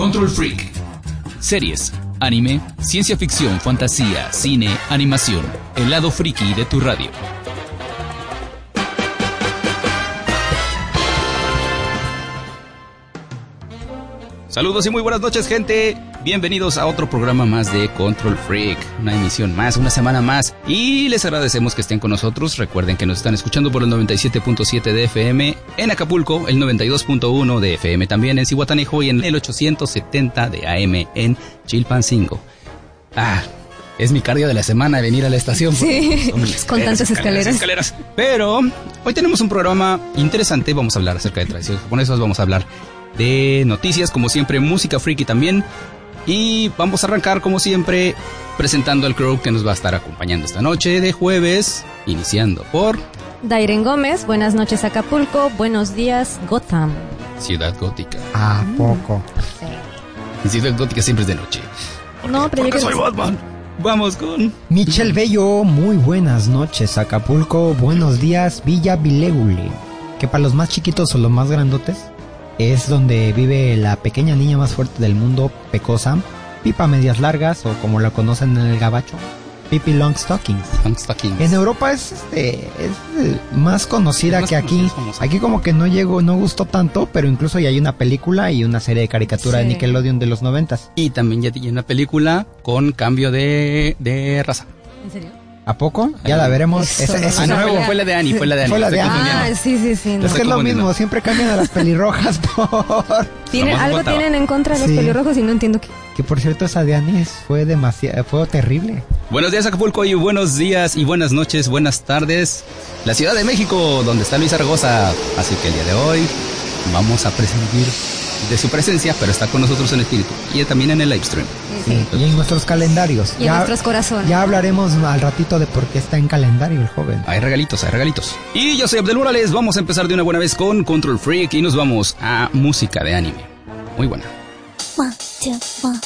Control Freak. Series, anime, ciencia ficción, fantasía, cine, animación. El lado friki de tu radio. Saludos y muy buenas noches, gente. Bienvenidos a otro programa más de Control Freak. Una emisión más, una semana más. Y les agradecemos que estén con nosotros. Recuerden que nos están escuchando por el 97.7 de FM en Acapulco, el 92.1 de FM también en Cihuatanejo y en el 870 de AM en Chilpancingo. Ah, es mi cardio de la semana venir a la estación. Sí, con tantas escaleras. escaleras. Pero hoy tenemos un programa interesante. Vamos a hablar acerca de tradiciones japonesas. Vamos a hablar de noticias, como siempre, música freaky también. Y vamos a arrancar, como siempre, presentando al crew que nos va a estar acompañando esta noche de jueves, iniciando por Dairen Gómez, buenas noches Acapulco, buenos días Gotham. Ciudad Gótica. ¿A poco? Ciudad Gótica siempre es de noche. No, pero yo soy Batman. Vamos con Michel Bello, muy buenas noches Acapulco, buenos días Villa Vileguli. Que para los más chiquitos o los más grandotes, es donde vive la pequeña niña más fuerte del mundo, Pecosa, Pipa Medias Largas o como la conocen en el gabacho, Pipi Long Stockings. Long Stockings. En Europa es, este, es eh, más conocida Es más que aquí. Aquí como que no llegó, no gustó tanto, pero incluso ya hay una película y una serie de caricatura de. Nickelodeon de los noventas. Y también ya tiene una película con cambio de, de raza. ¿En serio? ¿A poco? Ya la veremos. Eso Esa- no esa Ah, no, nuevo. fue la de Annie, fue la de Annie. Fue la de Annie. Ah, sí, sí, sí. no. Es que es lo mismo, siempre cambian a las pelirrojas por... Tienen- algo tienen en contra de los Sí. pelirrojos y no entiendo qué. Que por cierto esa de Anis fue demasiado, fue terrible. Buenos días Acapulco y buenos días y buenas noches, buenas tardes. La Ciudad de México, donde está Luis Zaragoza. Así que el día de hoy vamos a prescindir de su presencia, pero está con nosotros en espíritu y también en el live stream. Sí. Y en nuestros calendarios. Y en nuestros corazones. Ya hablaremos al ratito de por qué está en calendario el joven. Hay regalitos, hay regalitos. Y yo soy Abdel Morales, vamos a empezar de una buena vez con Control Freak y nos vamos a música de anime. Muy buena. One, two, one.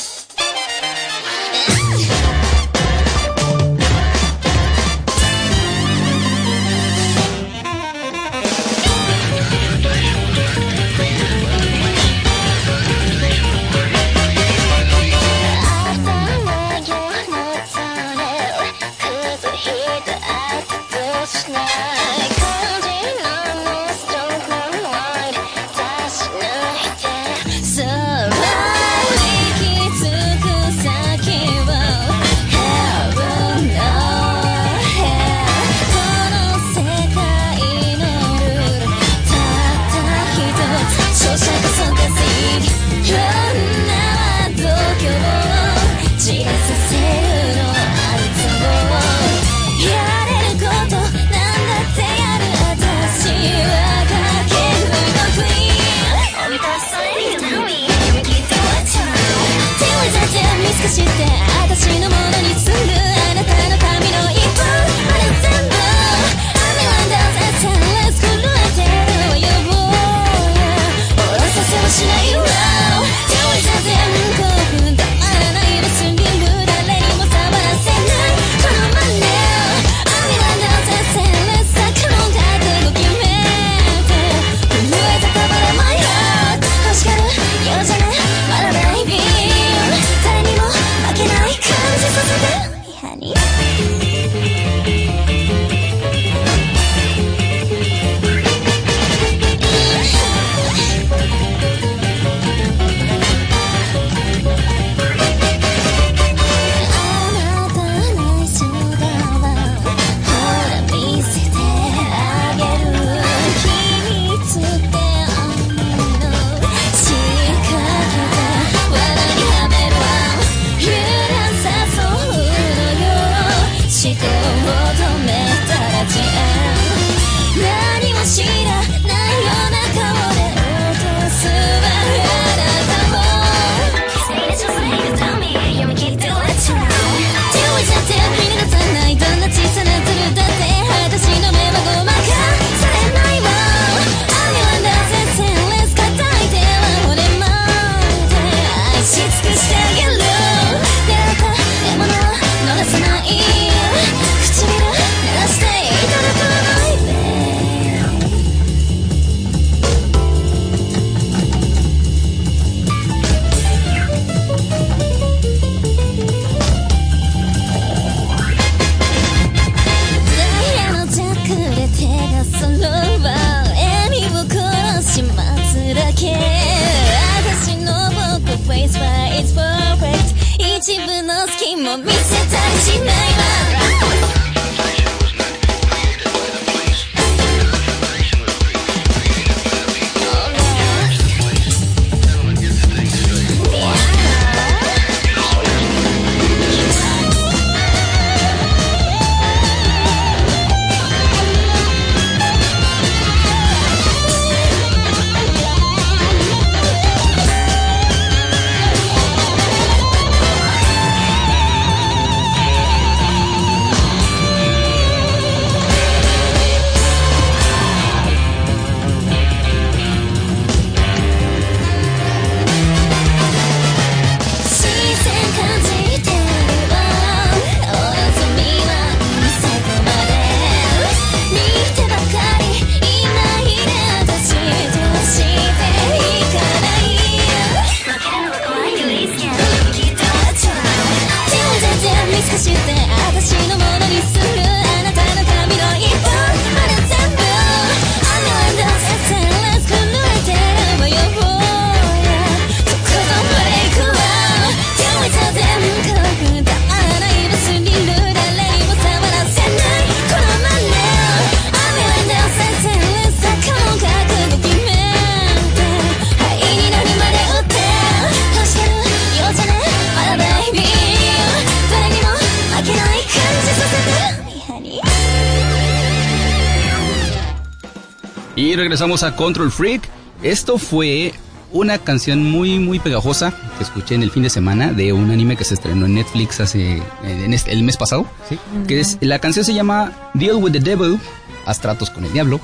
Regresamos a Control Freak. Esto fue una canción muy muy pegajosa que escuché en el fin de semana de un anime que se estrenó en Netflix hace en este- el mes pasado. Sí. Que es la canción se llama Deal with the Devil, haz tratos con el diablo,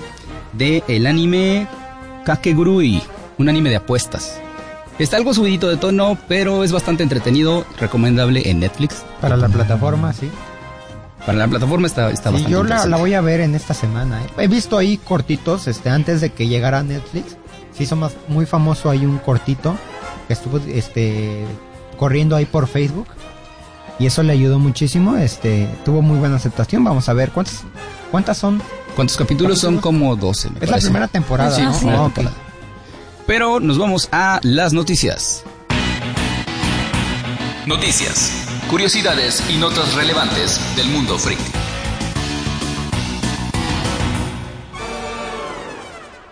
de el anime Kakegurui, un anime de apuestas. Está algo subidito de tono, pero es bastante entretenido, recomendable en Netflix. Para la plataforma, sí. Para la plataforma está, está Sí, bastante yo la, la voy a ver en esta semana. ¿eh? He visto ahí cortitos, este, antes de que llegara Netflix. Se hizo más, muy famoso ahí un cortito que estuvo, este, corriendo ahí por Facebook. Y eso le ayudó muchísimo, este, tuvo muy buena aceptación. Vamos a ver cuántas, cuántas son. ¿Cuántos capítulos son? Como 12, me Es la primera temporada, Sí, ¿no? primera Ah. Pero nos vamos a las noticias. Noticias, curiosidades y notas relevantes del mundo freak.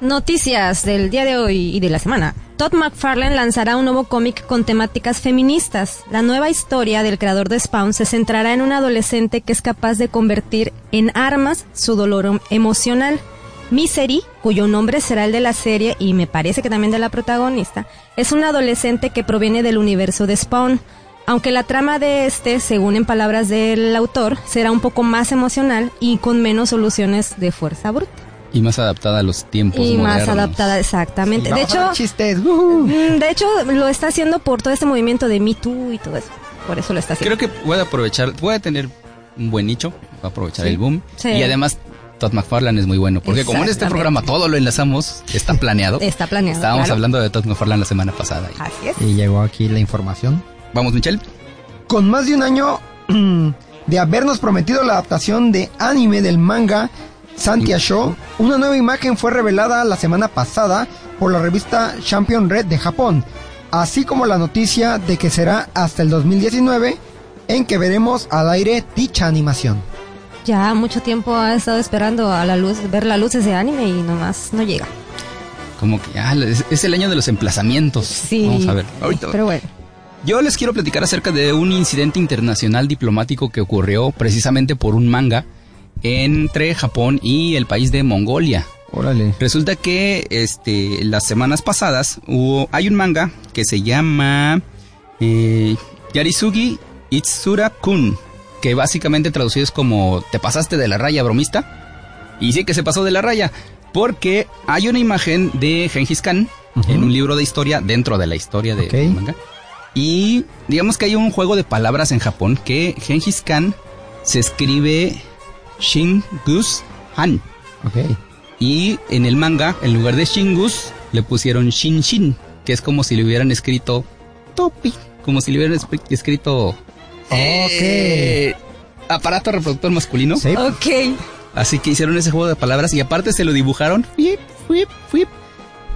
Noticias del día de hoy y de la semana. Todd McFarlane lanzará un nuevo cómic con temáticas feministas. La nueva historia del creador de Spawn se centrará en un adolescente que es capaz de convertir en armas su dolor em- emocional. Misery, cuyo nombre será el de la serie y me parece que también de la protagonista, es un adolescente que proviene del universo de Spawn. Aunque la trama de este, según en palabras del autor, será un poco más emocional y con menos soluciones de fuerza bruta. Y más adaptada a los tiempos Y más adaptada, exactamente. Y de hecho, chistes. ¡ujú! mm, de hecho, lo está haciendo por todo este movimiento de Me Too y todo eso. Por eso lo está haciendo. Creo que puede aprovechar, puede tener un buen nicho, va a aprovechar Sí. el boom. Sí. Y además, Todd McFarlane es muy bueno, porque como en este programa todo lo enlazamos, está planeado. Está planeado. Estábamos claro. hablando de Todd McFarlane la semana pasada. Así es. Y llegó aquí la información. Vamos, Michelle. Con más de un año de habernos prometido la adaptación de anime del manga Santia Show, una nueva imagen fue revelada la semana pasada por la revista Champion Red de Japón, así como la noticia de que será hasta el 2019 en que veremos al aire dicha animación. Ya mucho tiempo ha estado esperando a la luz, ver la luz de ese anime y nomás no llega. Como que ah, es, es el año de los emplazamientos. Sí. Vamos a ver. Ahorita. Pero bueno. Yo les quiero platicar acerca de un incidente internacional diplomático que ocurrió precisamente por un manga entre Japón y el país de Mongolia. Órale. Resulta que este las semanas pasadas hubo hay un manga que se llama eh, Yarisugi Itsura Kun, que básicamente traducido es como te pasaste de la raya bromista. Y sí que se pasó de la raya, porque hay una imagen de Genghis Khan en un libro de historia dentro de la historia de manga. Y digamos que hay un juego de palabras en Japón que Genghis Khan se escribe Shingus Han. Ok. Y en el manga, en lugar de Shingus, le pusieron Shin Shin, que es como si le hubieran escrito Topi, como si le hubieran escrito eh, aparato reproductor masculino. Sí. Ok. Así que hicieron ese juego de palabras y aparte se lo dibujaron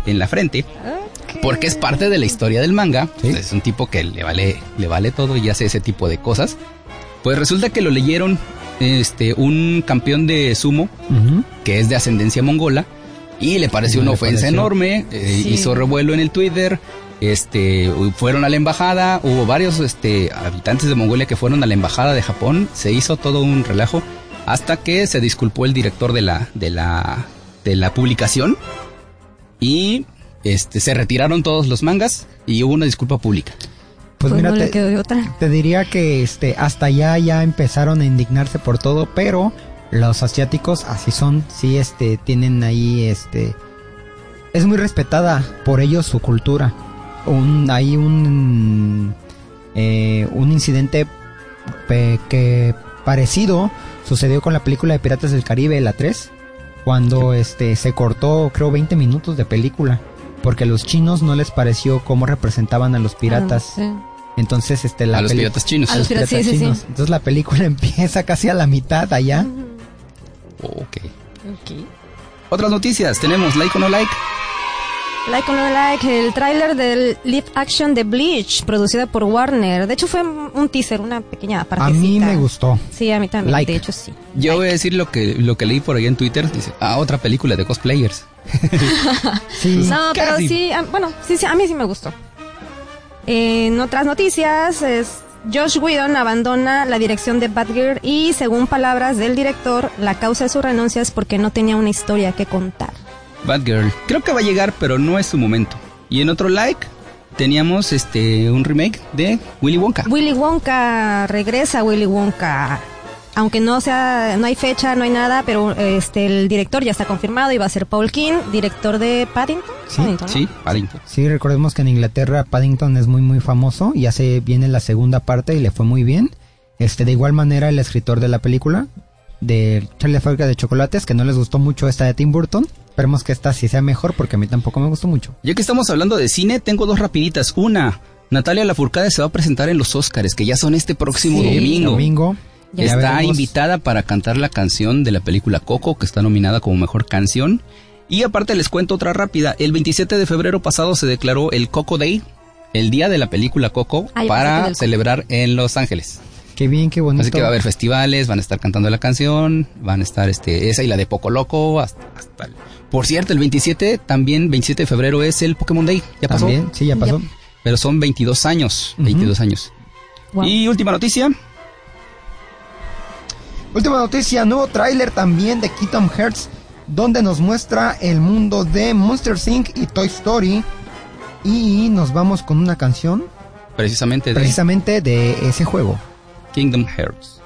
en la frente, porque es parte de la historia del manga. Sí. Es un tipo que le vale, le vale todo y hace ese tipo de cosas. Pues resulta que lo leyeron este un campeón de sumo que es de ascendencia mongola y le pareció No una le ofensa pareció. enorme, eh, Sí. hizo revuelo en el Twitter, este fueron a la embajada, hubo varios este habitantes de Mongolia que fueron a la embajada de Japón, se hizo todo un relajo hasta que se disculpó el director de la de la de la publicación y este se retiraron todos los mangas y hubo una disculpa pública. Pues, Pues mira, no te, quedó de otra. te diría que este hasta allá ya empezaron a indignarse por todo, pero los asiáticos así son, sí este tienen ahí este es muy respetada por ellos su cultura. Un hay un eh, un incidente pe- que parecido sucedió con la película de Piratas del Caribe, la 3, cuando este se cortó creo 20 minutos de película porque a los chinos no les pareció cómo representaban a los piratas. Ah, sí. Entonces, este, la a los piratas chinos. A los piratas, sí, sí, sí. chinos. Entonces la película empieza casi a la mitad allá. Ok. Ok. Otras noticias, tenemos like o no like. Like or no like, el tráiler del live action de Bleach, producida por Warner. De hecho fue un teaser, una pequeña A partecita. mí me gustó. Sí, a mí también, Like. de hecho sí. Yo voy a decir lo que, lo que leí por ahí en Twitter. Dice, ah, otra película de cosplayers. Sí. No, pero sí, a- bueno, sí, sí, a mí sí me gustó. En otras noticias, es Josh Whedon abandona la dirección de Batgirl y, según palabras del director, la causa de su renuncia es porque no tenía una historia que contar. Batgirl. Creo que va a llegar, pero no es su momento. Y en otro like, teníamos este un remake de Willy Wonka. Willy Wonka regresa, Willy Wonka. Aunque no sea, no hay fecha, no hay nada, pero este el director ya está confirmado y va a ser Paul King, director de Paddington. Sí, Paddington, ¿no? Sí, Paddington. Sí, recordemos que en Inglaterra Paddington es muy muy famoso y hace viene la segunda parte y le fue muy bien. Este, de igual manera el escritor de la película de Charlie la fábrica de chocolates que no les gustó mucho esta de Tim Burton. Esperemos que esta sí sea mejor porque a mí tampoco me gustó mucho. Ya que estamos hablando de cine, tengo dos rapiditas. Una, Natalia Lafourcade se va a presentar en los Oscars, que ya son este próximo Sí. domingo. Domingo. Ya está veremos. invitada para cantar la canción de la película Coco, que está nominada como mejor canción. Y aparte les cuento otra rápida. El 27 de febrero pasado se declaró el Coco Day, el día de la película Coco, para celebrar en Los Ángeles. Qué bien, qué bonito. Así que va a haber festivales, van a estar cantando la canción, van a estar este esa y la de Poco Loco hasta, hasta el- Por cierto, el 27 también 27 de febrero es el Pokémon Day. Ya pasó. También, sí, ya pasó. Pero son 22 años, 22 años. Wow. Y última noticia, Última noticia, nuevo tráiler también de Kingdom Hearts, donde nos muestra el mundo de Monster Inc. y Toy Story. Y nos vamos con una canción precisamente de precisamente de ese juego. Kingdom Hearts.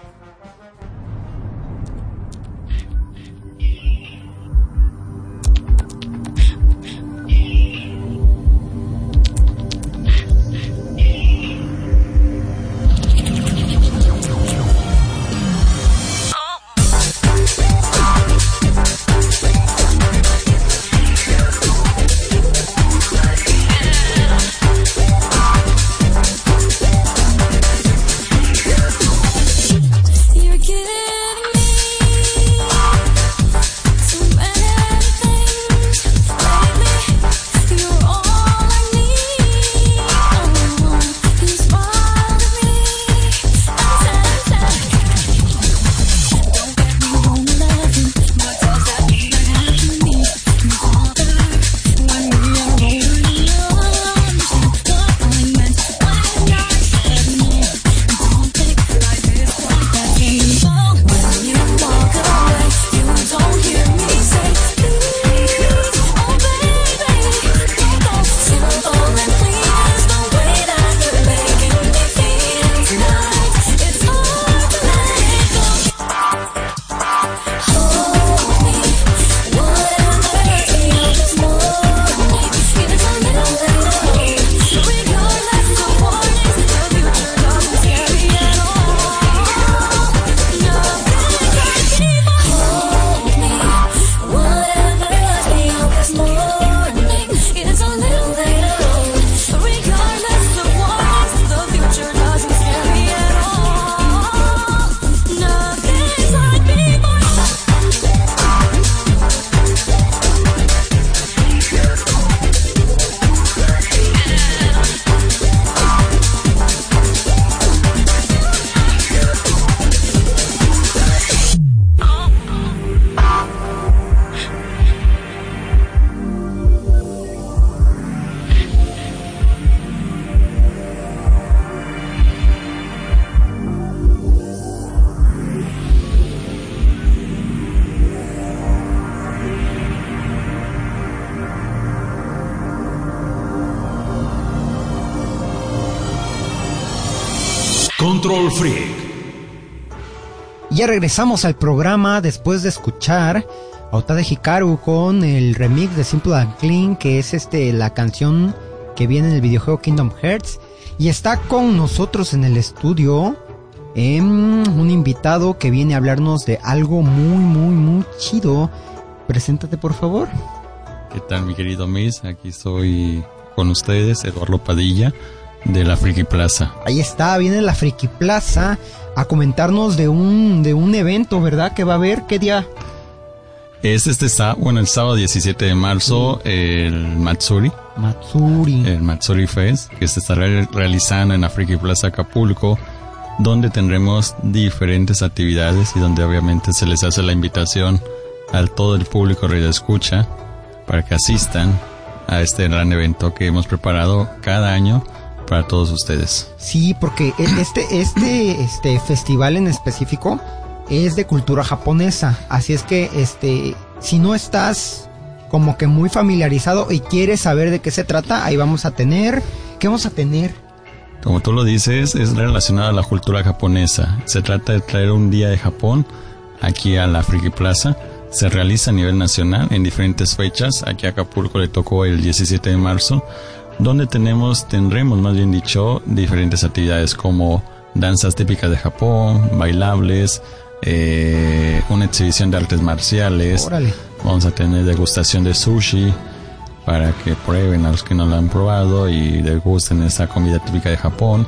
Ya regresamos al programa después de escuchar a Otada Hikaru con el remix de Simple and Clean, que es este la canción que viene en el videojuego Kingdom Hearts. Y está con nosotros en el estudio em, un invitado que viene a hablarnos de algo muy, muy, muy chido. Preséntate, por favor. ¿Qué tal, mi querido Miss? Aquí estoy con ustedes, Eduardo Padilla, de la Friki Plaza. Ahí está, viene la Friki Plaza a comentarnos de un, de un evento, ¿verdad? Que va a haber, ¿qué día? Es este sábado, bueno, el sábado 17 de marzo, el Matsuri, Matsuri. el Matsuri Fest, que se estará re- realizando en la Friki Plaza Acapulco, donde tendremos diferentes actividades y donde obviamente se les hace la invitación a todo el público de escucha para que asistan a este gran evento que hemos preparado cada año para todos ustedes. Sí, porque e- este, este, este festival en específico es de cultura japonesa. Así es que, este, si no estás como que muy familiarizado y quieres saber de qué se trata, ahí vamos a tener, ¿qué vamos a tener? Como tú lo dices, es relacionado a la cultura japonesa. Se trata de traer un día de Japón aquí a la Friki Plaza. Se realiza a nivel nacional en diferentes fechas. Aquí a Acapulco le tocó el 17 de marzo, donde tenemos, tendremos más bien dicho, diferentes actividades como danzas típicas de Japón, bailables, eh, una exhibición de artes marciales. Órale. Vamos a tener degustación de sushi para que prueben a los que no lo han probado y degusten esta comida típica de Japón.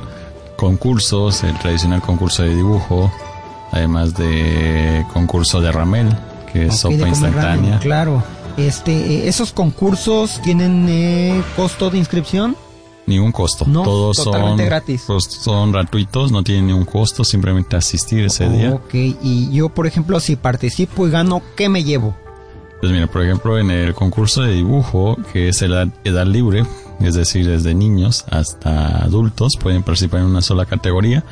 Concursos, el tradicional concurso de dibujo, además de concurso de ramel, que es sopa instantánea. ramen, claro. Este, eh, esos concursos tienen eh, costo de inscripción. Ningún costo. No, Todos son, totalmente gratis. pues, son gratuitos, no tienen ningún costo, simplemente asistir ese día. Ok, y yo, por ejemplo, si participo y gano, ¿qué me llevo? Pues mira, por ejemplo, en el concurso de dibujo, que es edad, edad libre, es decir, desde niños hasta adultos, pueden participar en una sola categoría.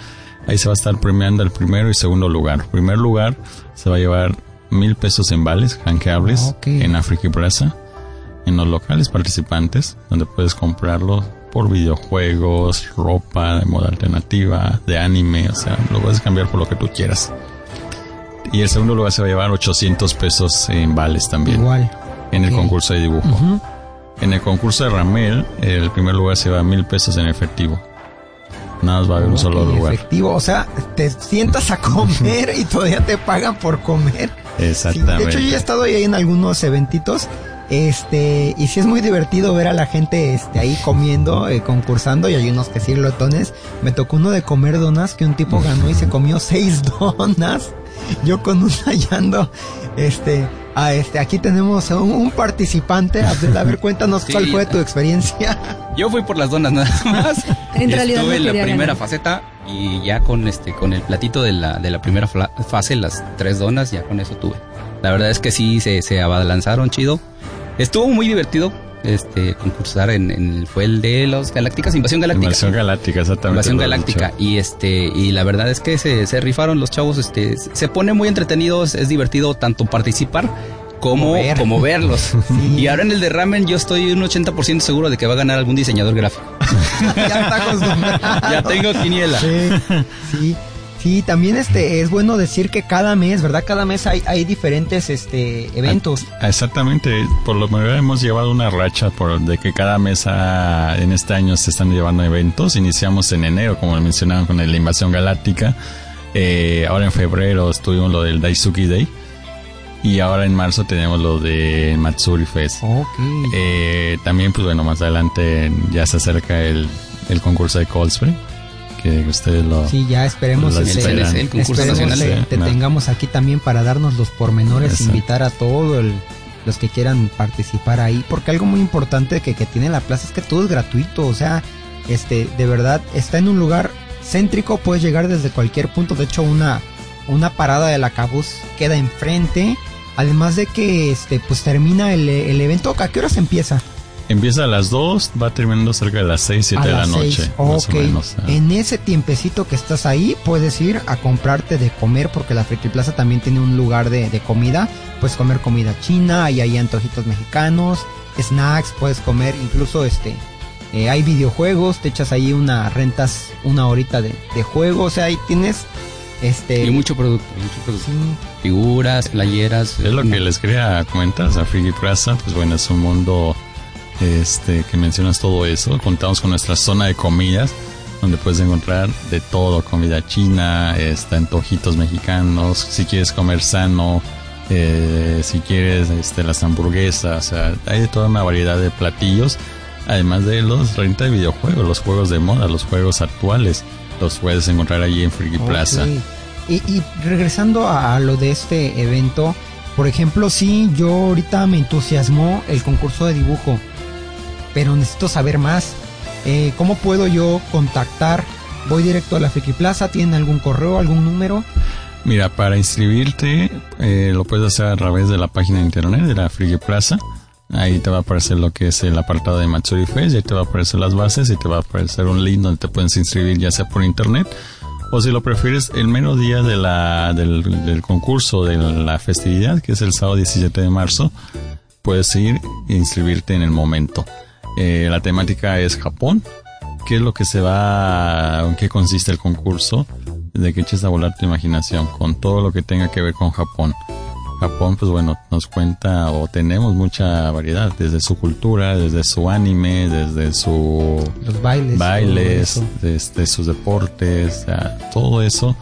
Ahí se va a estar premiando el primero y segundo lugar. Primer lugar se va a llevar mil pesos en vales canjeables Ok. en Africa Plaza, en los locales participantes, donde puedes comprarlo por videojuegos, ropa de moda alternativa, de anime, o sea, lo puedes cambiar por lo que tú quieras. Y el segundo lugar se va a llevar 800 pesos en vales también Igual. en el concurso de dibujo. En el concurso de Ramel, el primer lugar se va a mil pesos en efectivo. Nada más va a haber un solo lugar. Efectivo, o sea, te sientas a comer y todavía te pagan por comer. Sí, Exactamente. de hecho, yo ya he estado ahí en algunos eventitos. Este, y sí es muy divertido ver a la gente este, ahí comiendo, eh, concursando, y hay unos que sí glotones. Me tocó uno de comer donas que un tipo ganó y se comió seis donas. Yo con un hallando, este, a este, aquí tenemos a un, un participante. Abdel, a ver, cuéntanos Sí. cuál fue tu experiencia. Yo fui por las donas nada más. En realidad estuve no en la primera ganar. faceta y ya con este con el platito de la de la primera fase las tres donas ya con eso tuve. La verdad es que sí se se abalanzaron chido. Estuvo muy divertido este concursar en, en fue el de los Galácticas Invasión Galáctica. Invasión Galáctica, exactamente. Invasión Galáctica y este y la verdad es que se, se rifaron los chavos este se pone muy entretenido es, es divertido tanto participar ver. como verlos y ahora en el de ramen yo estoy un 80% seguro de que va a ganar algún diseñador gráfico ya está acostumbrado. ya tengo quiniela Sí, sí. Sí, también este es bueno decir que cada mes, ¿verdad? Cada mes hay, hay diferentes este eventos. Ah, Exactamente, por lo menos hemos llevado una racha por de que cada mes ah, en este año se están llevando eventos. Iniciamos en enero, como mencionaban, con la Invasión Galáctica. Eh, ahora en febrero estuvimos lo del Daisuki Day. Y ahora en marzo tenemos lo de Matsuri Fest. Ok. Eh, también, pues bueno, más adelante ya se acerca el, el concurso de Cold Spring. Que ustedes lo... Sí, ya esperemos lo este, esperan. el concurso esperemos nacional. te, te No. tengamos aquí también para darnos los pormenores, Exacto. invitar a todos los que quieran participar ahí, porque algo muy importante que, que tiene la plaza es que todo es gratuito, o sea, este, de verdad, está en un lugar céntrico, puedes llegar desde cualquier punto, de hecho una, una parada de la cabuz queda enfrente, además de que este, pues termina el, el evento, ¿a qué horas empieza? Empieza a las 2, va terminando cerca de las 6, 7 a de la noche. seis. más o menos. En ese tiempecito que estás ahí, puedes ir a comprarte de comer, porque la Friki Plaza también tiene un lugar de, de comida. Puedes comer comida china, y hay antojitos mexicanos, snacks, puedes comer incluso este Eh, hay videojuegos, te echas ahí una, rentas una horita de, de juego, o sea, ahí tienes este... Y mucho producto, mucho producto. sí, Figuras, playeras. Es lo no. que les quería comentar, o sea, Friki Plaza, pues bueno, es un mundo este que mencionas todo eso. Contamos con nuestra zona de comidas, donde puedes encontrar de todo, comida china, este, antojitos mexicanos, si quieres comer sano, eh, si quieres este, las hamburguesas, o sea, hay de toda una variedad de platillos, además de los renta de videojuegos, los juegos de moda, los juegos actuales, los puedes encontrar allí en Friki Plaza. Y, y regresando a, a lo de este evento, por ejemplo, sí, yo ahorita me entusiasmó el concurso de dibujo, pero necesito saber más. Eh, ¿Cómo puedo yo contactar? Voy directo a la Friki Plaza, ¿tienen algún correo, algún número? Mira, para inscribirte eh, lo puedes hacer a través de la página de internet de la Friki Plaza. Ahí te va a aparecer lo que es el apartado de Matsuri y ahí te va a aparecer las bases y te va a aparecer un link donde te puedes inscribir ya sea por internet o si lo prefieres el mero día de la, del, del concurso de la festividad que es el sábado 17 de marzo puedes ir e inscribirte en el momento. Eh, la temática es Japón. ¿Qué es lo que se va, en qué consiste el concurso? De que eches a volar tu imaginación con todo lo que tenga que ver con Japón. Japón, pues bueno, nos cuenta o tenemos mucha variedad, desde su cultura, desde su anime, desde su Los bailes. bailes, desde sus deportes, todo eso,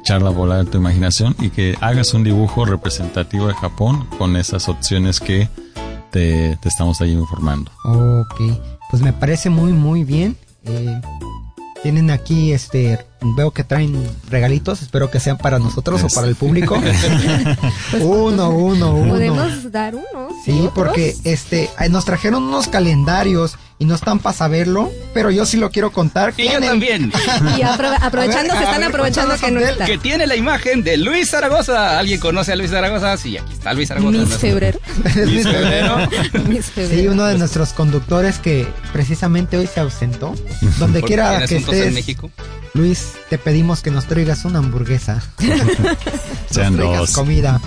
echarla a volar tu imaginación y que hagas un dibujo representativo de Japón con esas opciones que te, te estamos ahí informando. Ok, pues me parece muy muy bien. Eh, tienen aquí este, veo que traen regalitos, espero que sean para nosotros o para el público. uno, uno, uno. Podemos dar uno. Sí, otros. porque este nos trajeron unos calendarios y no están para saberlo, pero yo sí lo quiero contar. Y yo también. Y apro- aprovechando, ver, se están ver, aprovechando que no está. que tiene la imagen de Luis Zaragoza. ¿Alguien conoce a Luis Zaragoza? Sí, aquí está Luis Zaragoza. Miss Nuestro- Febrero. Febrero. Miss Febrero. Sí, uno de nuestros conductores que precisamente hoy se ausentó. Donde quiera que asuntos en estés, México. Luis, te pedimos que nos traigas una hamburguesa. Nos traigas comida.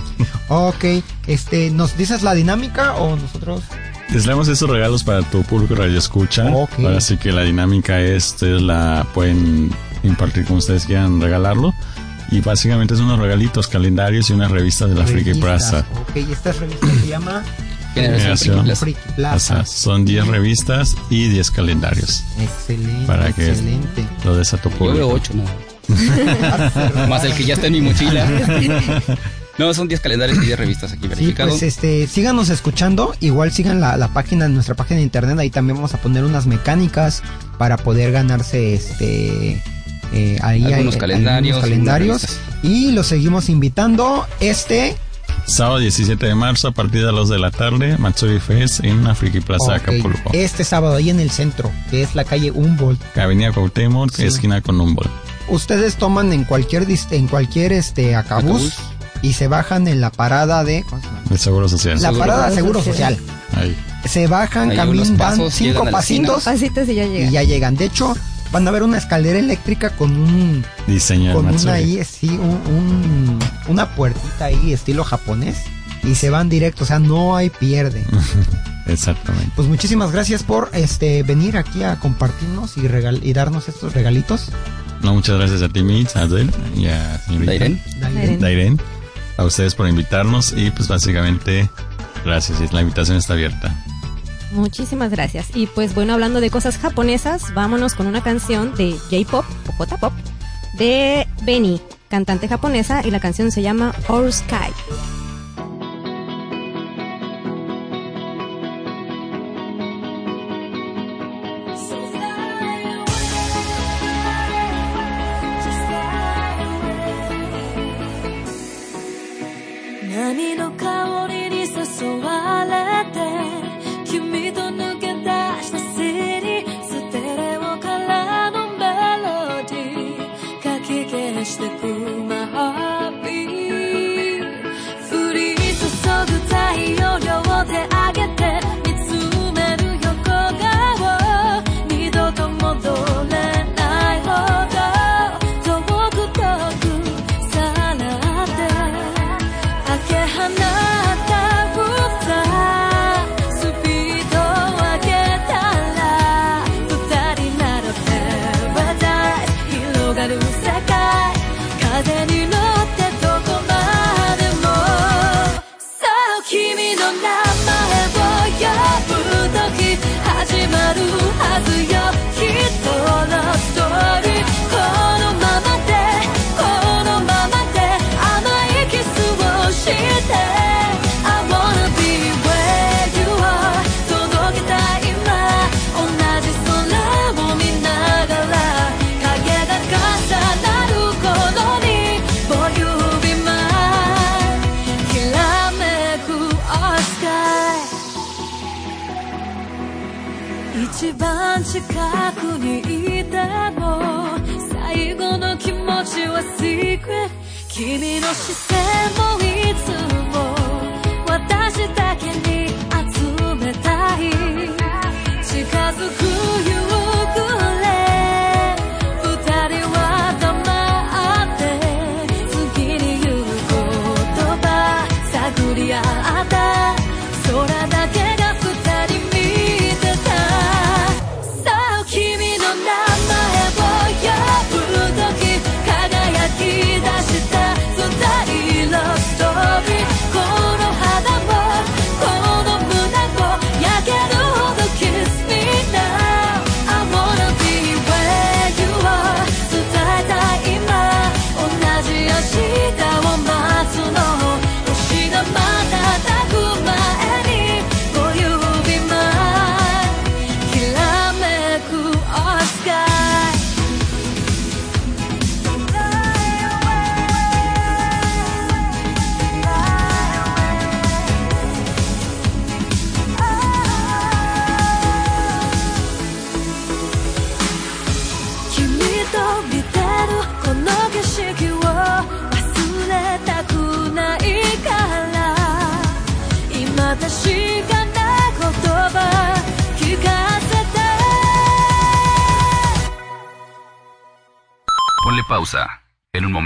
Ok, este, ¿nos dices la dinámica o nosotros? Les traemos esos regalos para tu público radio escucha. Ok. Ahora sí que la dinámica es, ustedes la pueden impartir como ustedes quieran regalarlo. Y básicamente es unos regalitos, calendarios y una revista de la Friki. Plaza. Ok, esta revista se llama Generación Generación. Friki Plaza. Plaza. son 10 revistas y 10 calendarios. Excelente, Para que- excelente. Lo de esa tu Yo veo público. ocho, no. Más el que ya está en mi mochila. No, son 10 calendarios y 10 revistas aquí Sí, verificados. pues este, síganos escuchando, igual sigan la, la página, nuestra página de internet, ahí también vamos a poner unas mecánicas para poder ganarse este eh, ahí Algunos hay- calendarios, algunos calendarios y los seguimos invitando este Sábado 17 de marzo a partir de las de la tarde, Matsuri Fest en la Friki Plaza ok, Acapulco. este sábado ahí en el centro, que es la calle Humboldt. Avenida Cuauhtémoc, Sí. esquina con Humboldt. Ustedes toman en cualquier en cualquier este acabús Acabús. Y se bajan en la parada de Seguro Social. la Seguro parada de seguro Social. social. Ahí. Se bajan, caminan, pasos, cinco pasitos Pasitos y ya y ya llegan. De hecho, van a ver una escalera eléctrica con un Diseño con una ahí, sí, un, un- una puertita ahí estilo japonés y se van directo, o sea, no hay pierde. Exactamente. Pues muchísimas gracias por este venir aquí a compartirnos y regal y darnos estos regalitos. No, muchas gracias a ti, Mitz, a Adel y a señorita Dairen. Dairen. Dairen. A ustedes por invitarnos y pues básicamente gracias. La invitación está abierta. Muchísimas gracias. Y pues bueno, hablando de cosas japonesas, vámonos con una canción de J-Pop o J-Pop de Beni, cantante japonesa, y la canción se llama Our Sky.「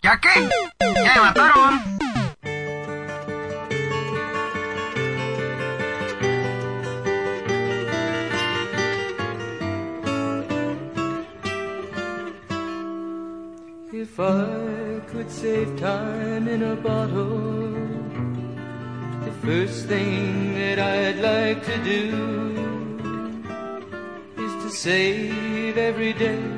¿Ya qué? Ya me mataron. If I could save time in a bottle, the first thing that I'd like to do is to save every day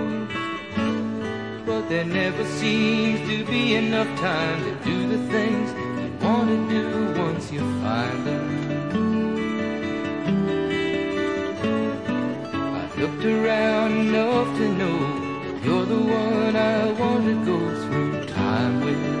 But there never seems to be enough time to do the things you want to do once you find them. I've looked around enough to know you're the one I want to go through time with.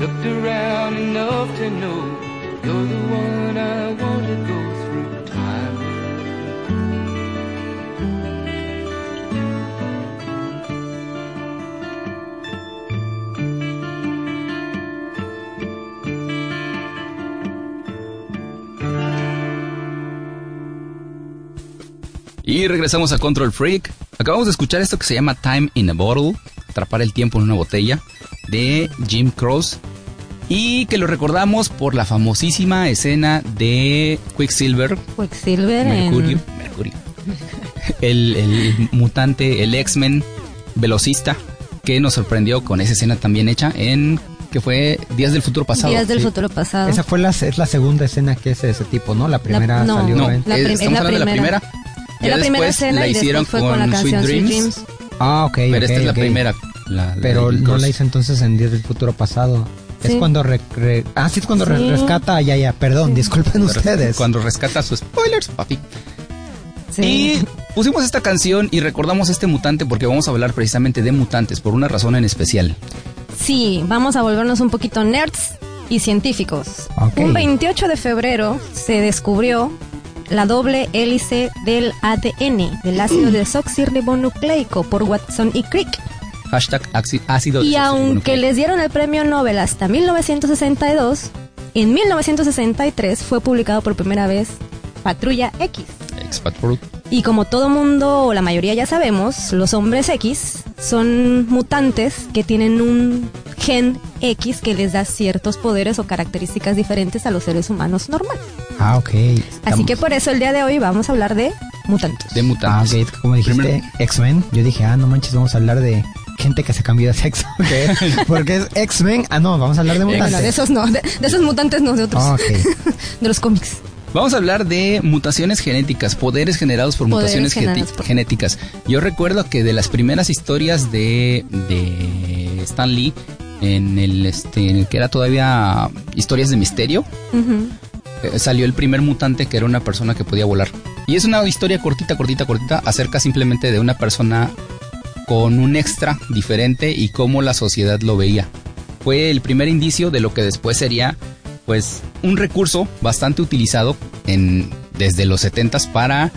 Looked around enough to know you're the one I want to go through time. Y regresamos a Control Freak. Acabamos de escuchar esto que se llama Time in a Bottle, atrapar el tiempo en una botella, de Jim Cross. Y que lo recordamos por la famosísima escena de Quicksilver, Quicksilver Mercurio, en... Mercurio. El, el mutante, el X-Men velocista, que nos sorprendió con esa escena también hecha en que fue Días del Futuro Pasado. Días del sí. futuro pasado. Esa fue la, es la segunda escena que es de ese tipo, ¿no? La primera no. salió No, en... La prim- estamos es la hablando de la primera. primera. Es Ya la primera después escena la hicieron después fue con, la canción Sweet Sweet Dreams. Ah, ok, pero ok, esta es la primera. la- Pero no la hizo entonces en Días del Futuro Pasado. Es cuando... re- re- ah, sí, es cuando re- rescata a Yaya. Perdón, disculpen Cuando- ustedes. Cuando rescata sus spoilers, papi. Sí. Y pusimos esta canción y recordamos este mutante porque vamos a hablar precisamente de mutantes por una razón en especial. Sí, vamos a volvernos un poquito nerds y científicos. Un 28 de febrero se descubrió la doble hélice del ADN, del ácido desoxirribonucleico, por Watson y Crick. Hashtag ácido Y aunque desoxirribonucleico. les dieron el premio Nobel hasta 1962, en 1963 fue publicado por primera vez Patrulla X. Y como todo mundo o la mayoría ya sabemos, los hombres X son mutantes que tienen un gen X que les da ciertos poderes o características diferentes a los seres humanos normales. Ah, ok. Así que por eso el día de hoy vamos a hablar de mutantes. De Ah, mutantes. ok. Como dijiste, X-Men. Yo dije, ah, no manches, vamos a hablar de gente que se cambió de sexo. Ok. Porque es X-Men. Ah, no, vamos a hablar de Bueno, mutantes. de esos no, de, de esos mutantes no, de otros. De los cómics. Vamos a hablar de mutaciones genéticas, poderes generados por Poderes mutaciones generados geti- por- genéticas. Yo recuerdo que de las primeras historias de, de Stan Lee, en el, este, en el que era todavía historias de misterio, eh, salió el primer mutante que era una persona que podía volar. Y es una historia cortita, cortita, cortita, acerca simplemente de una persona con un extra diferente y cómo la sociedad lo veía. Fue el primer indicio de lo que después sería, pues, un recurso bastante utilizado en, desde los 70s para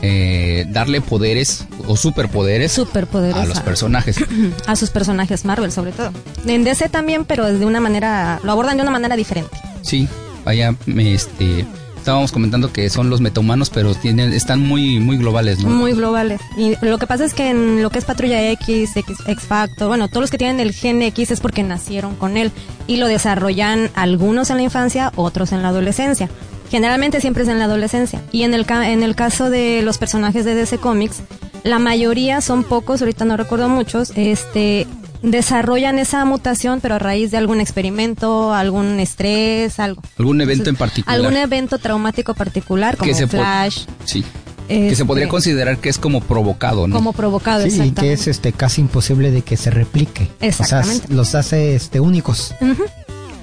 eh, darle poderes o superpoderes Superpoderes a los a- personajes. A sus personajes Marvel, sobre todo. En DC también, pero de una manera. Lo abordan de una manera diferente. Sí, vaya, este, estábamos comentando que son los metahumanos, pero tienen, están muy, muy globales, ¿no? Muy globales. Y lo que pasa es que en lo que es Patrulla X, X, X Factor, bueno, todos los que tienen el gen X es porque nacieron con él y lo desarrollan algunos en la infancia, otros en la adolescencia. Generalmente siempre es en la adolescencia. Y en el, en el caso de los personajes de DC Comics, la mayoría son pocos, ahorita no recuerdo muchos, este desarrollan esa mutación pero a raíz de algún experimento, algún estrés, algo. Algún evento en particular. Algún evento traumático particular como Que se Flash. Sí. Que se este, podría considerar que es como provocado, ¿no? como provocado, Sí, y exactamente. que es este casi imposible de que se replique. Exactamente. O sea, los hace este únicos. Ujú.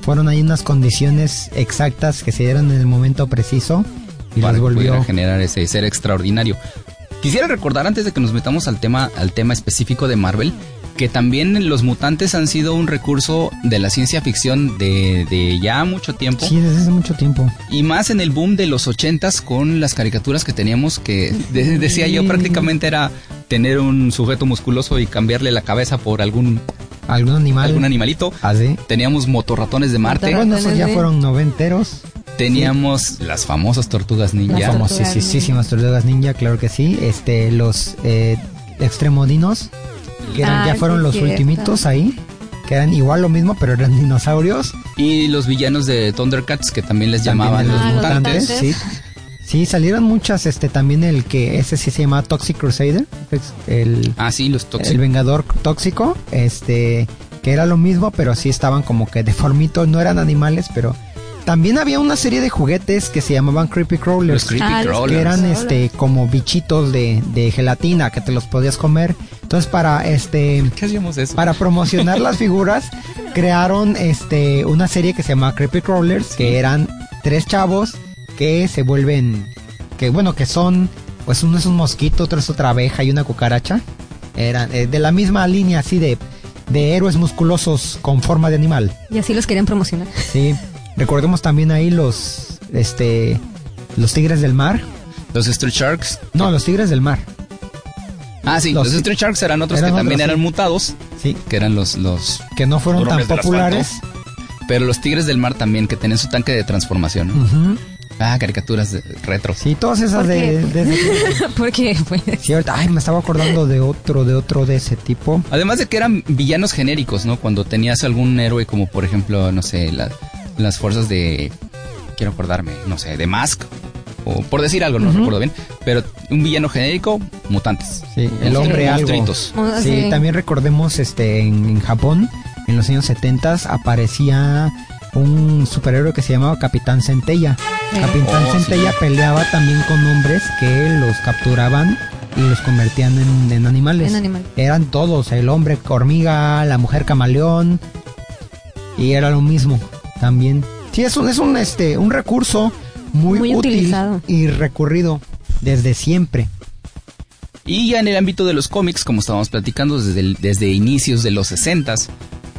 Fueron ahí unas condiciones exactas que se dieron en el momento preciso y para los que volvió. pudiera generar ese ser extraordinario. Quisiera recordar antes de que nos metamos al tema, al tema específico de Marvel, que también los mutantes han sido un recurso de la ciencia ficción de, de ya mucho tiempo. Sí, desde hace mucho tiempo. Y más en el boom de los ochentas con las caricaturas que teníamos que de- decía yo prácticamente era tener un sujeto musculoso y cambiarle la cabeza por algún ¿Algún animal? algún animalito. Así. Teníamos motorratones de Marte, Bueno, esos ya de- fueron noventeros. teníamos las famosas tortugas ninja. Las Famosísimas tortugas ninja, claro que sí. Este, los eh, extremodinos, que eran, Ah, ya fueron sí, los cierto. ultimitos ahí, que eran igual lo mismo, pero eran dinosaurios. Y los villanos de Thundercats que también les También llamaban los Ah, los mutantes. mutantes. sí. Sí, salieron muchas, este, también el que, ese sí se llama Toxic Crusader, el, Ah, sí, los el tóxicos. Vengador Tóxico, este, que era lo mismo, pero sí estaban como que deformitos, no eran animales, pero también había una serie de juguetes que se llamaban Creepy Crawlers. Los creepy Ah, crawlers. que eran este como bichitos de, de gelatina que te los podías comer. Entonces para este ¿Qué hacíamos eso? para promocionar las figuras crearon este una serie que se llama Creepy Crawlers que eran tres chavos que se vuelven que bueno que son pues uno es un mosquito, otro es otra abeja y una cucaracha. Eran eh, de la misma línea así de de héroes musculosos con forma de animal. Y así los querían promocionar. Sí. Recordemos también ahí los este los tigres del mar. Los Street Sharks. No, los tigres del mar. Ah, sí, Los- los, Street Sharks eran otros eran que también otros, eran sí. mutados, Sí, que eran los, los... que no fueron tan populares. Pero los Tigres del Mar también, que tenían su tanque de transformación. ¿no? Ujú. Ah, caricaturas de retro. Sí, todas esas ¿Por de, qué? de tipo. Porque, pues. Sí, ahorita, ay, me estaba acordando de otro, de otro de ese tipo. Además de que eran villanos genéricos, ¿no? Cuando tenías algún héroe como por ejemplo, no sé, la- las fuerzas de... Quiero acordarme, no sé, de Mask. O por decir algo, no recuerdo bien. Pero un villano genérico, mutantes. Sí, el hombre algo. Ah, Sí, sí. también recordemos este en, en Japón en los años 70 aparecía un superhéroe que se llamaba Capitán Centella. Sí. Capitán Oh, Centella sí. peleaba también con hombres que los capturaban y los convertían en, en animales. En animal. Eran todos, el hombre hormiga, la mujer camaleón y era lo mismo también. Sí, es un, es un, este, un recurso muy, Muy útil utilizado. y recurrido desde siempre. Y ya en el ámbito de los cómics, como estábamos platicando desde, el- desde inicios de los 60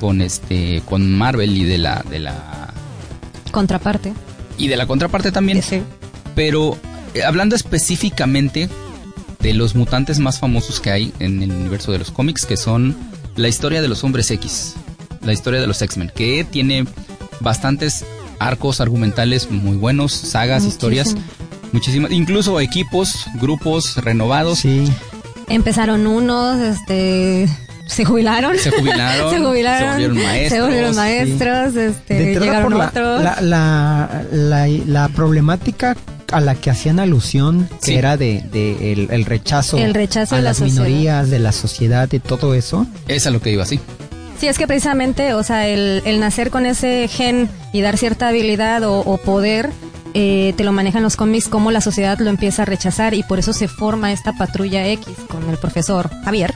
con este con Marvel y de la de la Contraparte. y de la contraparte también. Sí. Pero eh, hablando específicamente de los mutantes más famosos que hay en el universo de los cómics, que son la historia de los hombres X, la historia de los X-Men, que tiene bastantes arcos argumentales muy buenos, sagas, Muchísimo. historias, muchísimas, incluso equipos, grupos renovados. Sí. Empezaron unos, este, se jubilaron. Se jubilaron, se jubilaron. se volvieron maestros, Se volvieron sí. maestros, De este, entrada llegaron por la, otros. la, la, la- la problemática a la que hacían alusión, que Sí. era de, de el, el rechazo, El rechazo a de la las minorías, de la sociedad y todo eso. Es a lo que iba así. Sí, es que precisamente, o sea, el, el nacer con ese gen y dar cierta habilidad o, o poder, eh, te lo manejan los cómics, como la sociedad lo empieza a rechazar y por eso se forma esta patrulla X con el profesor Javier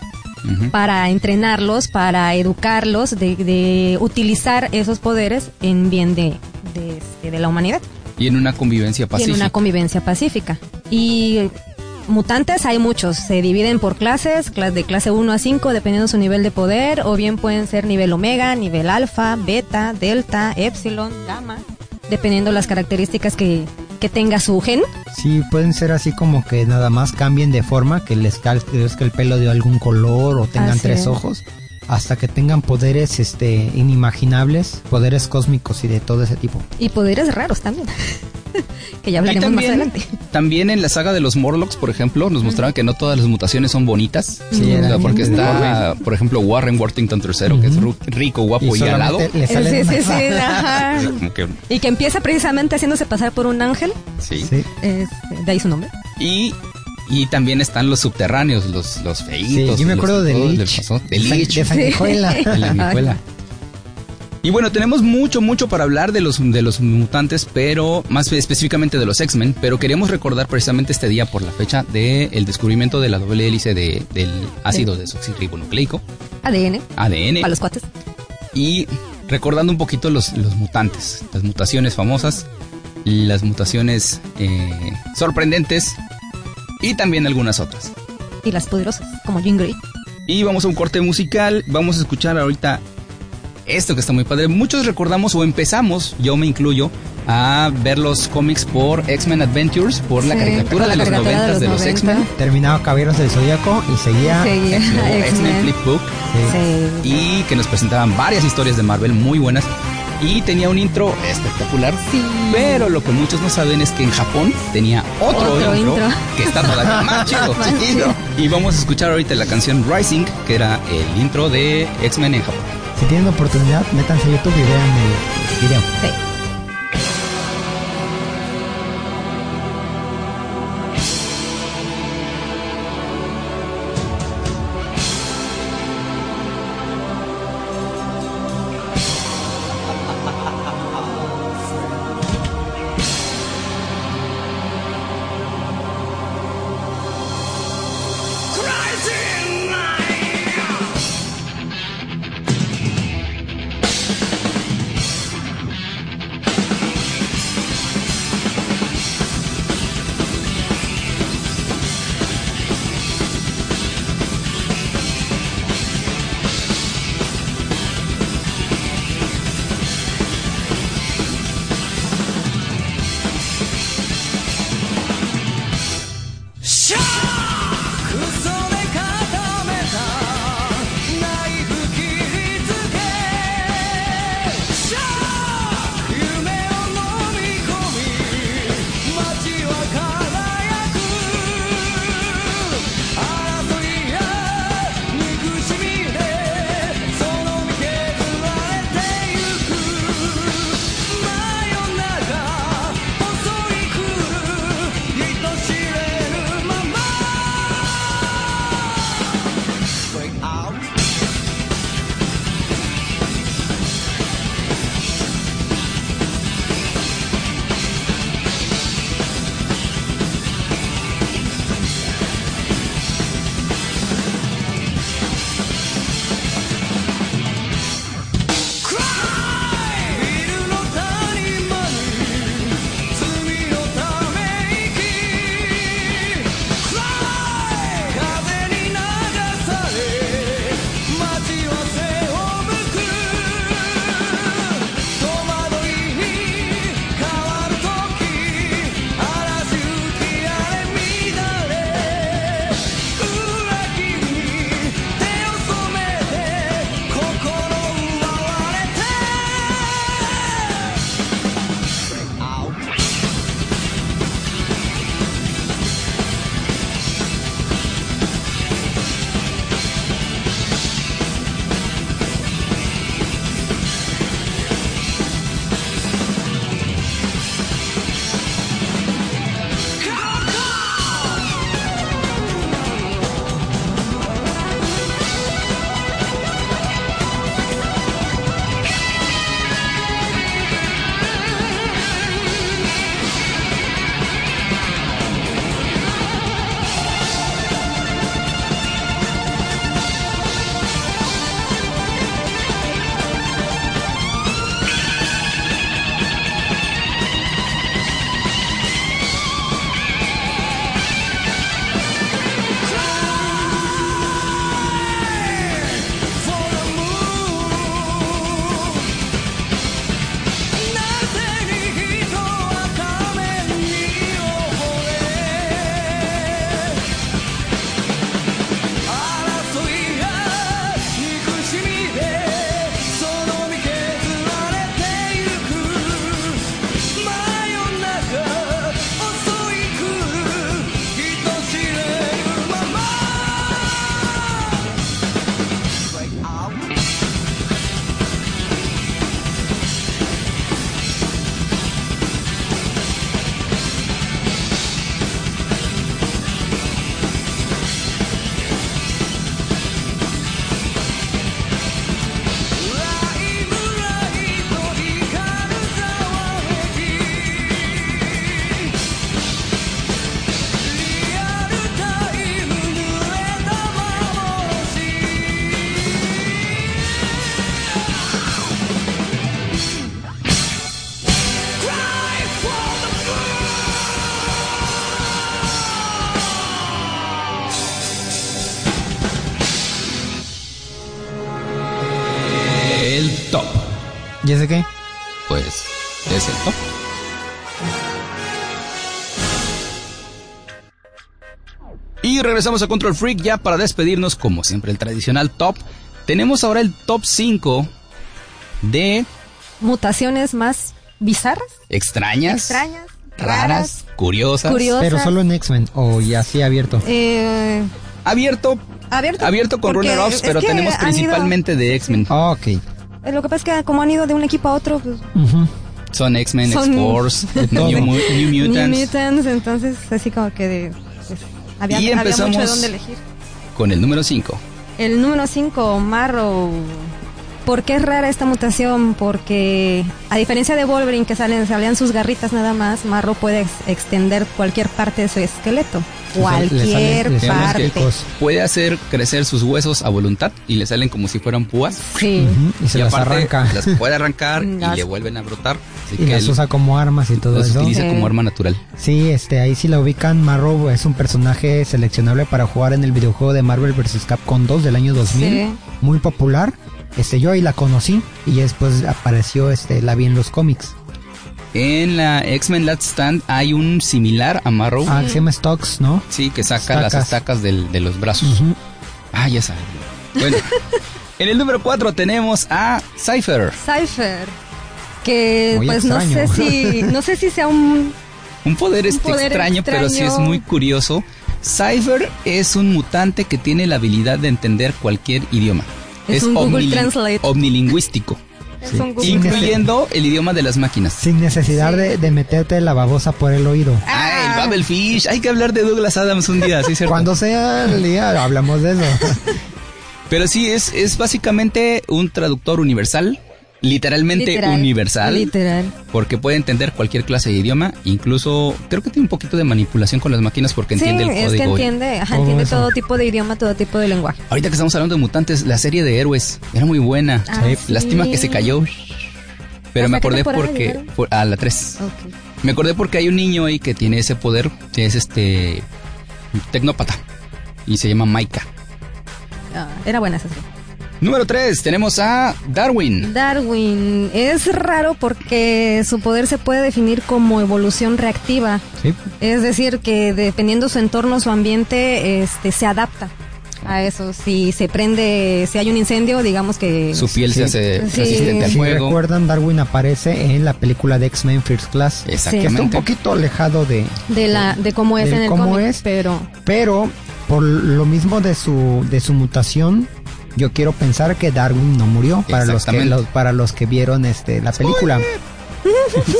para entrenarlos, para educarlos, de, de utilizar esos poderes en bien de, de, este, de la humanidad Y en una convivencia y en pacífica. una convivencia pacífica. Y mutantes hay muchos, se dividen por clases, clas- de clase 1 a 5, dependiendo de su nivel de poder, o bien pueden ser nivel omega, nivel alfa, beta, delta, epsilon, gamma, dependiendo las características que, que tenga su gen. Sí, pueden ser así como que nada más cambien de forma, que les crezca el pelo de algún color o tengan Así tres es. ojos, hasta que tengan poderes este inimaginables, poderes cósmicos y de todo ese tipo. Y poderes raros también. que ya Y hablaremos más adelante. también en la saga de los Morlocks, por ejemplo, nos mostraban que no todas las mutaciones son bonitas. Sí, O sea, porque está, por ejemplo, Warren Worthington III, que es rico, guapo y, alado. le salen Sí, sí, sí, ajá. Como que, Y que empieza precisamente haciéndose pasar por un ángel, sí. Sí. de ahí su nombre. Y, y también están los subterráneos, los, los Sí, feitos. yo me los- acuerdo de Lich. De de San- Lich. de Sanguijuela. de la Nicuela. Y bueno, tenemos mucho, mucho para hablar de los, de los mutantes, pero más específicamente de los X-Men, pero queremos recordar precisamente este día por la fecha del descubrimiento de la doble hélice de- del ácido desoxirribonucleico, ADN, ADN, para los cuates. y recordando un poquito los, los mutantes, las mutaciones famosas, las mutaciones eh, sorprendentes y también algunas otras. Y las poderosas, como Jean Grey. Y vamos a un corte musical. Vamos a escuchar ahorita esto que está muy padre. Muchos recordamos o empezamos, yo me incluyo, a ver los cómics por X-Men Adventures, por la caricatura por de la los caricatura noventas de los 90. X-Men. Terminaba Caballeros del Zodíaco y seguía. X-Men X-Men. Flipbook. Sí. Sí. Y que nos presentaban varias historias de Marvel muy buenas. Y tenía un intro espectacular. Sí. Pero lo que muchos no saben es que en Japón tenía otro, Otro intro, intro. que está todavía más chido. Más chido. Y vamos a escuchar ahorita la canción Rising, que era el intro de X-Men en Japón. Si tienen oportunidad, métanse a YouTube y vean el video. Sí. Regresamos a Control Freak ya para despedirnos, como siempre, el tradicional top. Tenemos ahora el top 5 de Mutaciones más bizarras, extrañas, extrañas, raras, curiosas. curiosas. Pero solo en X-Men o ya así abierto. Eh, Abierto, abierto. abierto con runner-offs, pero tenemos ido- principalmente de X-Men. Ah, ok. Eh, Lo que pasa es que como han ido de un equipo a otro, pues. Son X-Men, Son- X-Force, New, Mu- New New Mutants. Mutants, entonces así como que de, pues, había, Y había empezamos- mucho de dónde elegir. Con el número 5. El número 5, Marrow. ¿Por qué es rara esta mutación? Porque a diferencia de Wolverine que salen, salían sus garritas nada más, Marrow puede ex- extender cualquier parte de su esqueleto. Le salen- Cualquier le salen parte. picos. Puede hacer crecer sus huesos a voluntad y le salen como si fueran púas. Sí. Y se y las aparte, arranca. Las puede arrancar y le vuelven a brotar. Así Y que las él usa como armas y todo las eso. utiliza Sí. como arma natural. Sí, este, ahí sí la ubican. Marrow es un personaje seleccionable para jugar en el videojuego de Marvel vs. Capcom 2 del año 2000. Sí. Muy popular. Este, yo ahí la conocí y después apareció, este, la vi en los cómics. En la X-Men Last Stand hay un similar a Marrow. Ah, que se llama Stocks, ¿no? Sí, que saca las Estacas. del- de los brazos. Ah, ya sabe. Bueno, en el número 4 tenemos a Cypher. Cypher. Que Muy pues no sé extraño. si no sé si sea un Un poder, Un este poder extraño, pero sí es extraño. muy curioso. Cypher es un mutante que tiene la habilidad de entender cualquier idioma. Es un Google Translate. omnilingüístico, es Sí. un Google incluyendo el idioma de las máquinas. Sin necesidad de, de meterte la babosa por el oído. Ah, el Babelfish. Hay que hablar de Douglas Adams un día, sí, cierto. Cuando sea el día hablamos de eso. Pero sí, es, es básicamente un traductor universal. Literalmente Literal. universal. Literal. Porque puede entender cualquier clase de idioma. Incluso creo que tiene un poquito de manipulación con las máquinas porque Sí, entiende el es que código. entiende, ajá, Todo entiende eso. todo tipo de idioma, todo tipo de lenguaje. Ahorita que estamos hablando de mutantes, la serie de héroes era muy buena. Ah, sí. Lástima que se cayó. Pero me ¿Hasta qué acordé porque por- a la 3. Ok. Me acordé porque hay un niño ahí que tiene ese poder, que es este tecnópata y se llama Maika. Ah, era buena esa serie. Número 3, tenemos a Darwin. Darwin es raro porque su poder se puede definir como evolución reactiva. Sí. Es decir, que dependiendo su entorno, su ambiente, este, se adapta a eso. Si se prende, si hay un incendio, digamos que Su piel se hace Sí. resistente al Si recuerdan, Darwin aparece en la película de X-Men First Class. Está un Exactamente. poquito alejado de... de la de cómo es de en el cómo cómic, es. pero Pero por lo mismo de su, de su mutación, yo quiero pensar que Darwin no murió para los que los, para los que vieron este la película.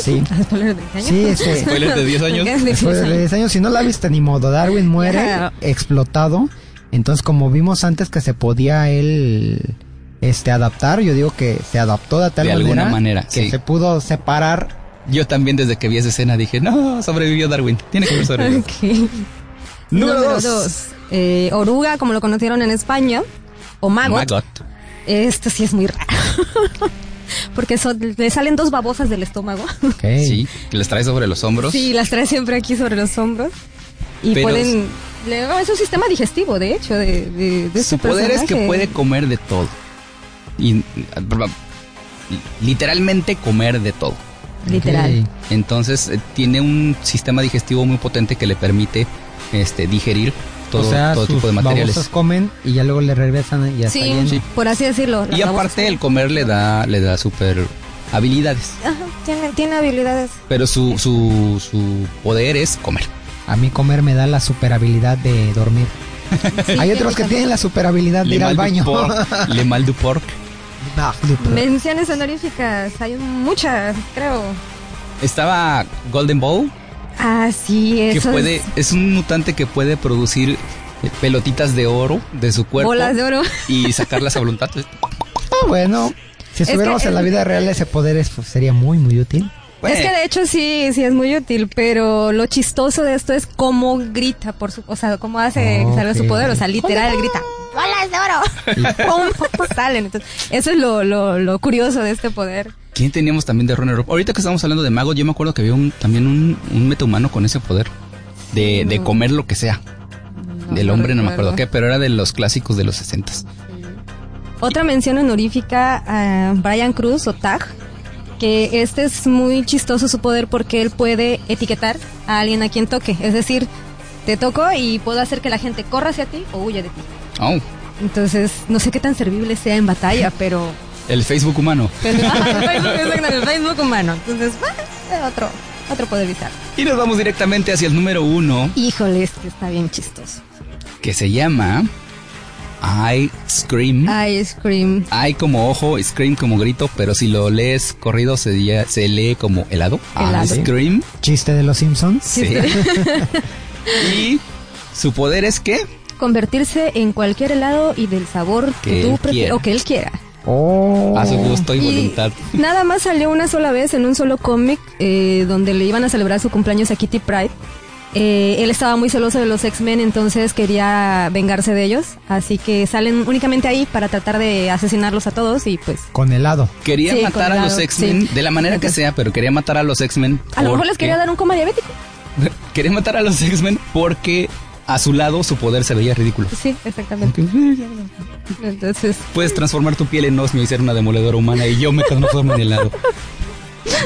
Sí. spoiler de 10 años. Sí, este Spoiler de 10 años. De 10 Después de años. 10 años, si no la viste ni modo, Darwin muere Claro. explotado. Entonces, como vimos antes que se podía él este adaptar, yo digo que se adaptó de tal De manera, alguna manera, que sí. se pudo separar. Yo también desde que vi esa escena dije, no, sobrevivió Darwin. Tiene que haber sobrevivido. Ok. Número dos. dos. Eh, oruga, como lo conocieron en España, o magot. Maggot. Esto sí es muy raro. Porque son- le salen dos babosas del estómago. Sí, que les trae sobre los hombros. Sí, las trae siempre aquí sobre los hombros. Y Pero- pueden... le- es un sistema digestivo, de hecho, de, de, de Su poder es que puede comer de todo. Y literalmente comer de todo. Literal. Entonces eh, tiene un sistema digestivo muy potente que le permite este digerir todo, o sea, todo sus tipo de materiales. comen y ya luego le regresan y ya Sí, está lleno. Sí. por así decirlo. Y aparte el comer le da le da super habilidades. Ajá, tiene, tiene habilidades. Pero su, su, su poder es comer. A mí comer me da la super habilidad de dormir. Hay otros que tienen la super habilidad de ir al baño. porc, le mal du porc. Du porc. Menciones honoríficas, hay muchas, creo. Estaba Golden Bowl, Ah, sí, que eso puede, es un mutante que puede producir eh, pelotitas de oro de su cuerpo bolas de oro. y sacarlas a voluntad. Ah, bueno, si Es estuviéramos que en la vida real ese poder es- pues, sería muy muy útil. Es que de hecho sí, sí es muy útil, pero lo chistoso de esto es cómo grita por su, o sea, cómo hace que salga su poder, o sea, literal grita, bolas de oro, ¡Pum! ¡Pum! salen. Entonces, eso es lo, lo, lo curioso de este poder. ¿Quién teníamos también de runner up? Ahorita que estamos hablando de magos, yo me acuerdo que había un, también un, un metahumano con ese poder. De, comer lo que sea. No, Del hombre, no me acuerdo qué, pero era de los clásicos de los 60 Otra mención honorífica a Brian Cruz o Tag, que este es muy chistoso su poder porque él puede etiquetar a alguien a quien toque. Es decir, te toco y puedo hacer que la gente corra hacia ti o huya de ti. Oh, Entonces, no sé qué tan servible sea en batalla, pero... el Facebook humano. el Facebook, humano. Entonces, bueno, otro, otro poder bizarro. Y nos vamos directamente hacia el número uno, Híjole, este está bien chistoso. que se llama I Scream. Ice cream. I como ojo, Scream como grito, pero si lo lees corrido se, se lee como helado. Helado. I Scream. Chiste de los Simpsons. Sí. y su poder es que Convertirse en cualquier helado y del sabor Que que, tú quiera. o que él quiera. Oh. a su gusto y, voluntad. Nada más salió una sola vez en un solo cómic eh, donde le iban a celebrar su cumpleaños a Kitty Pride. Eh, él estaba muy celoso de los X-Men, entonces quería vengarse de ellos. Así que salen únicamente ahí para tratar de asesinarlos a todos y pues... Con helado. Quería Sí, matar a los X-Men sí. de la manera que sea, pero quería matar a los X-Men. A lo mejor les quería dar un coma diabético. Quería matar a los X-Men porque a su lado su poder se veía ridículo. Sí, exactamente. Entonces, Puedes transformar tu piel en osmio y ser una demoledora humana y yo me transformo en helado.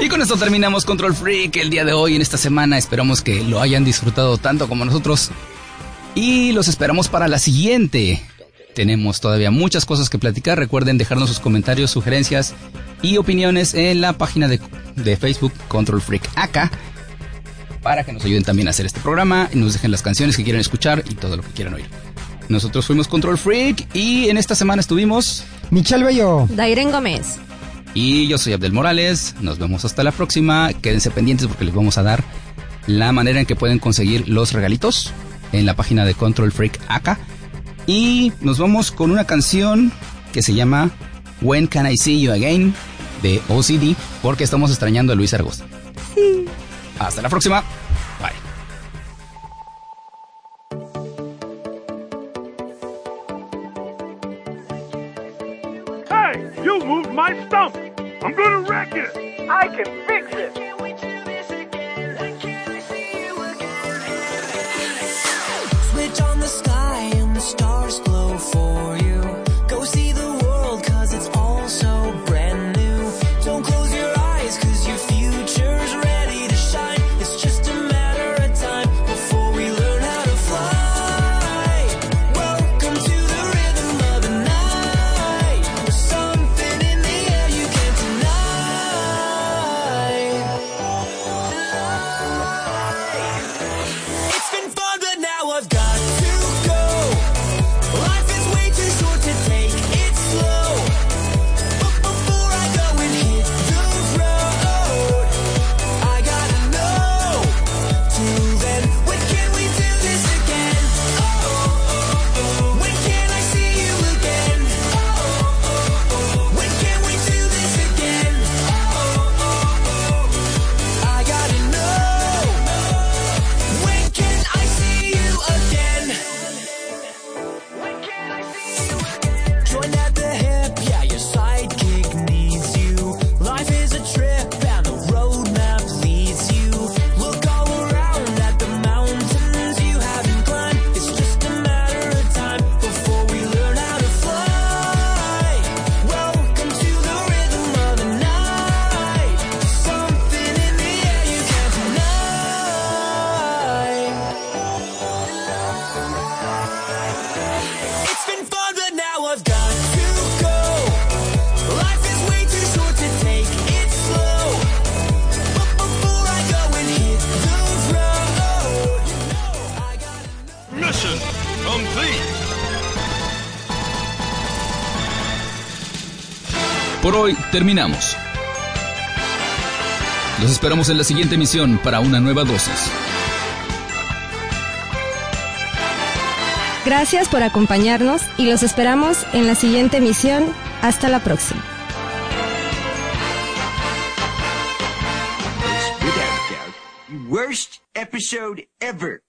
Y con esto terminamos Control Freak el día de hoy, en esta semana. Esperamos que lo hayan disfrutado tanto como nosotros. Y los esperamos para la siguiente. Tenemos todavía muchas cosas que platicar. Recuerden dejarnos sus comentarios, sugerencias y opiniones en la página de, de Facebook Control Freak acá. Para que nos ayuden también a hacer este programa y nos dejen las canciones que quieran escuchar y todo lo que quieran oír. Nosotros fuimos Control Freak y en esta semana estuvimos Michelle Bello. Dairen Gómez. y yo soy Abdel Morales. Nos vemos hasta la próxima. Quédense pendientes porque les vamos a dar la manera en que pueden conseguir los regalitos en la página de Control Freak acá. Y nos vamos con una canción que se llama When Can I See You Again de OCD porque estamos extrañando a Luis Argos. Hasta la próxima. Bye. Hey, you moved my stump. I'm gonna wreck it. I can fix it. Terminamos. Los esperamos en la siguiente emisión para una nueva dosis. Gracias por acompañarnos y los esperamos en la siguiente emisión. Hasta la próxima. Worst episode ever.